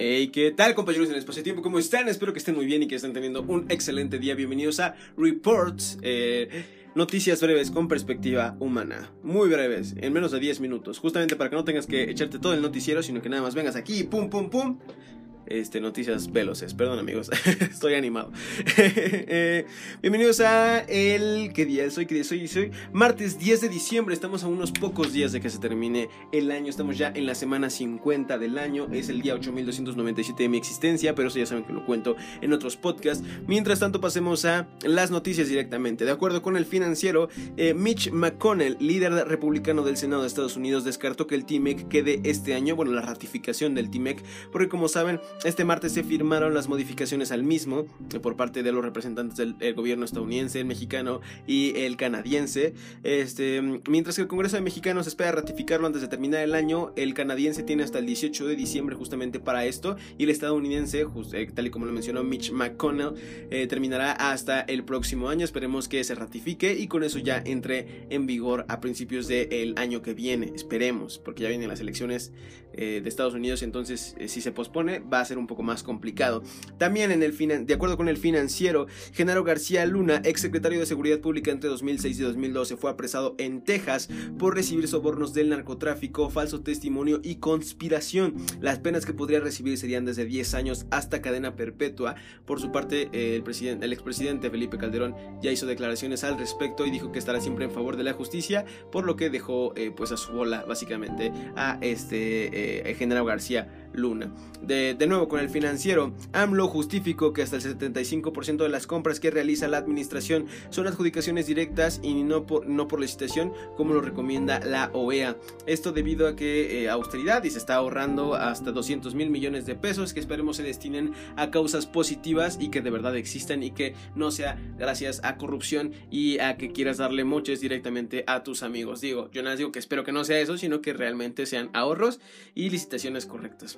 Hey, ¿qué tal compañeros en el espacio tiempo? ¿Cómo están? Espero que estén muy bien y que estén teniendo un excelente día. Bienvenidos a Reports, eh, noticias breves con perspectiva humana. Muy breves, en menos de 10 minutos. Justamente para que no tengas que echarte todo el noticiero, sino que nada más vengas aquí, pum, pum, pum este, noticias veloces. Perdón, amigos, estoy animado. Eh, bienvenidos a el. ¿Qué día es hoy? ¿Qué día es hoy? Soy martes 10 de diciembre. Estamos a unos pocos días de que se termine el año. Estamos ya en la semana 50 del año. Es el día 8297 de mi existencia, pero eso ya saben que lo cuento en otros podcasts. Mientras tanto, pasemos a las noticias directamente. De acuerdo con el financiero, eh, Mitch McConnell, líder republicano del Senado de Estados Unidos, descartó que el TIMEC quede este año. Bueno, la ratificación del TIMEC, porque como saben, este martes se firmaron las modificaciones al mismo eh, por parte de los representantes del gobierno estadounidense, el mexicano y el canadiense. Este, mientras que el Congreso de Mexicanos espera ratificarlo antes de terminar el año, el canadiense tiene hasta el 18 de diciembre justamente para esto y el estadounidense, eh, tal y como lo mencionó Mitch McConnell, eh, terminará hasta el próximo año. Esperemos que se ratifique y con eso ya entre en vigor a principios del año que viene. Esperemos, porque ya vienen las elecciones de Estados Unidos, entonces si se pospone va a ser un poco más complicado. También en el de acuerdo con el financiero, Genaro García Luna, ex secretario de Seguridad Pública entre 2006 y 2012, fue apresado en Texas por recibir sobornos del narcotráfico, falso testimonio y conspiración. Las penas que podría recibir serían desde 10 años hasta cadena perpetua. Por su parte, el, presidente, el expresidente Felipe Calderón ya hizo declaraciones al respecto y dijo que estará siempre en favor de la justicia, por lo que dejó eh, pues a su bola básicamente a este eh, Genaro García Luna. De, nuevo, con el financiero, AMLO justificó que hasta el 75% de las compras que realiza la administración son adjudicaciones directas y no por, no por licitación, como lo recomienda la OEA. Esto debido a que eh, austeridad y se está ahorrando hasta 200 mil millones de pesos que esperemos se destinen a causas positivas y que de verdad existan y que no sea gracias a corrupción y a que quieras darle moches directamente a tus amigos. Digo, yo no les digo que espero que no sea eso, sino que realmente sean ahorros y licitaciones correctas.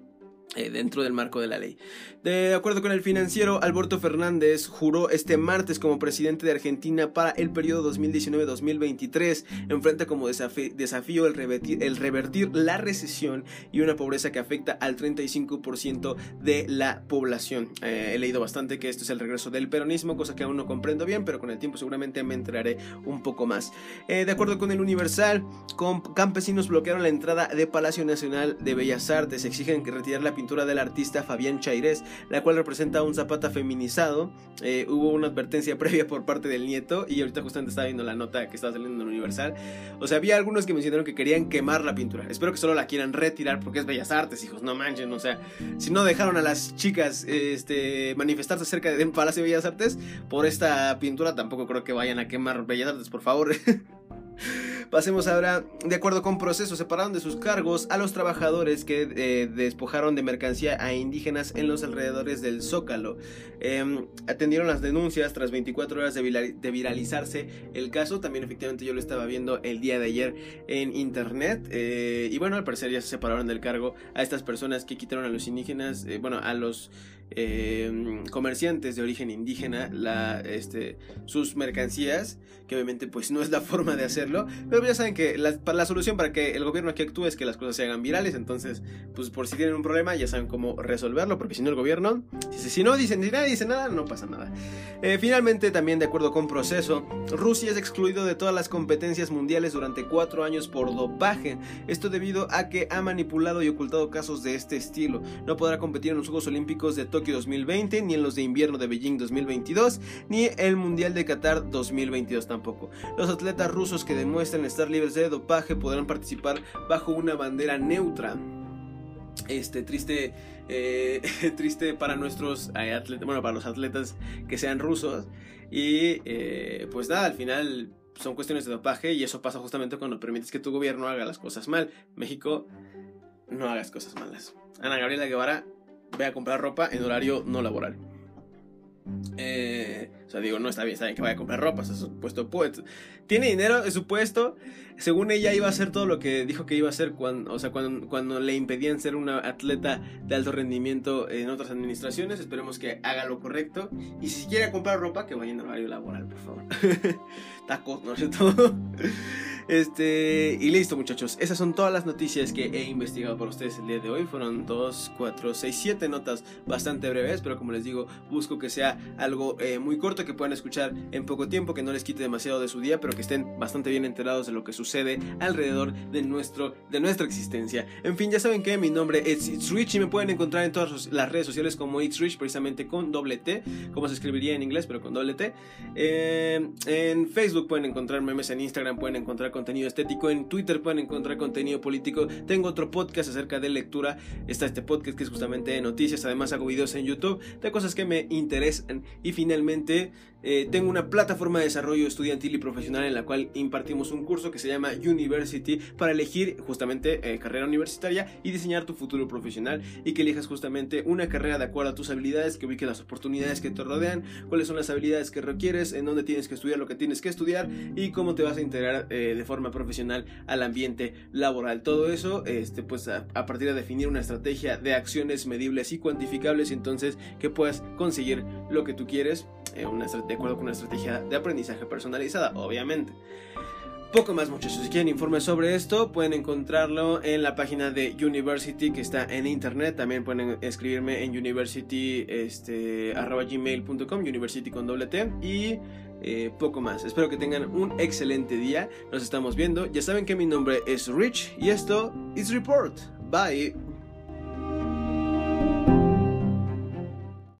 Eh, dentro del marco de la ley. De acuerdo con el financiero, Alberto Fernández juró este martes como presidente de Argentina para el periodo 2019-2023. Enfrenta como desafío el revertir, la recesión y una pobreza que afecta al 35% de la población. Eh, he leído bastante que esto es el regreso del peronismo, cosa que aún no comprendo bien, pero con el tiempo seguramente me enteraré un poco más. Eh, de acuerdo con el Universal, campesinos bloquearon la entrada de Palacio Nacional de Bellas Artes. Exigen que retirar la pintura del artista Fabián Chairés, la cual representa un zapata feminizado. Eh, hubo una advertencia previa por parte del nieto y ahorita justamente estaba viendo la nota que estaba saliendo en Universal. O sea, había algunos que mencionaron que querían quemar la pintura. Espero que solo la quieran retirar porque es Bellas Artes, hijos, no manchen. O sea, si no dejaron a las chicas este, manifestarse cerca del Palacio de Bellas Artes por esta pintura, tampoco creo que vayan a quemar Bellas Artes, por favor. Pasemos ahora, de acuerdo con proceso, separaron de sus cargos a los trabajadores que eh, despojaron de mercancía a indígenas en los alrededores del Zócalo. Em, atendieron las denuncias tras 24 horas de, viralizarse el caso. También efectivamente yo lo estaba viendo el día de ayer en internet. Eh, y bueno, al parecer ya se separaron del cargo a estas personas que quitaron a los indígenas, eh, bueno, a los Em, comerciantes de origen indígena este, sus mercancías, que obviamente pues no es la forma de hacerlo, ya saben que la, la, solución para que el gobierno aquí actúe es que las cosas se hagan virales, entonces pues por si tienen un problema ya saben cómo resolverlo, porque si no el gobierno, si, si no dicen, si nadie dice nada, no pasa nada. Eh, finalmente también de acuerdo con proceso, Rusia es excluido de todas las competencias mundiales durante cuatro años por dopaje, esto debido a que ha manipulado y ocultado casos de este estilo, no podrá competir en los Juegos Olímpicos de Tokio 2020, ni en los de invierno de Beijing 2022, ni el Mundial de Qatar 2022 tampoco. Los atletas rusos que demuestran estar libres de dopaje podrán participar bajo una bandera neutra. Este triste, eh, triste para nuestros eh, atletas, bueno, para los atletas que sean rusos. Y eh, pues nada, al final son cuestiones de dopaje y eso pasa justamente cuando permites que tu gobierno haga las cosas mal. México, no hagas cosas malas. Ana Gabriela Guevara, ve a comprar ropa en horario no laboral. Eh, o sea, digo, no está bien, saben que vaya a comprar ropa, o sea, supuesto, pues, tiene dinero, es supuesto. Según ella iba a hacer todo lo que dijo que iba a hacer cuando, o sea, cuando, cuando le impedían ser una atleta de alto rendimiento en otras administraciones. Esperemos que haga lo correcto. Y si quiere comprar ropa, que vaya en horario laboral, por favor. Tacos, ¿no es cierto? Este, y listo muchachos, esas son todas las noticias que he investigado por ustedes el día de hoy. Fueron 2, 4, 6, 7 notas bastante breves, pero como les digo, busco que sea algo eh, muy corto que puedan escuchar en poco tiempo, que no les quite demasiado de su día, pero que estén bastante bien enterados de lo que sucede alrededor de, nuestro, de nuestra existencia. En fin, ya saben que mi nombre es It's Rich y me pueden encontrar en todas las redes sociales como It's Rich, precisamente con doble T, como se escribiría en inglés, pero con doble T. Eh, en Facebook pueden encontrar memes, en Instagram pueden encontrar contenido estético, en Twitter pueden encontrar contenido político. Tengo otro podcast acerca de lectura. Está este podcast que es justamente de noticias. Además hago videos en YouTube de cosas que me interesan. Y finalmente eh, tengo una plataforma de desarrollo estudiantil y profesional en la cual impartimos un curso que se llama University para elegir justamente eh, carrera universitaria y diseñar tu futuro profesional y que elijas justamente una carrera de acuerdo a tus habilidades, que ubique las oportunidades que te rodean, cuáles son las habilidades que requieres, en dónde tienes que estudiar lo que tienes que estudiar y cómo te vas a integrar eh, de forma profesional al ambiente laboral. Todo eso, este, pues a, partir de definir una estrategia de acciones medibles y cuantificables, entonces que puedas conseguir lo que tú quieres, una estrategia de acuerdo con una estrategia de aprendizaje personalizada, obviamente. Poco más muchachos, si quieren informes sobre esto pueden encontrarlo en la página de University que está en internet, también pueden escribirme en university este, university con doble T y eh, poco más. Espero que tengan un excelente día, nos estamos viendo, ya saben que mi nombre es Rich y esto es Report. Bye.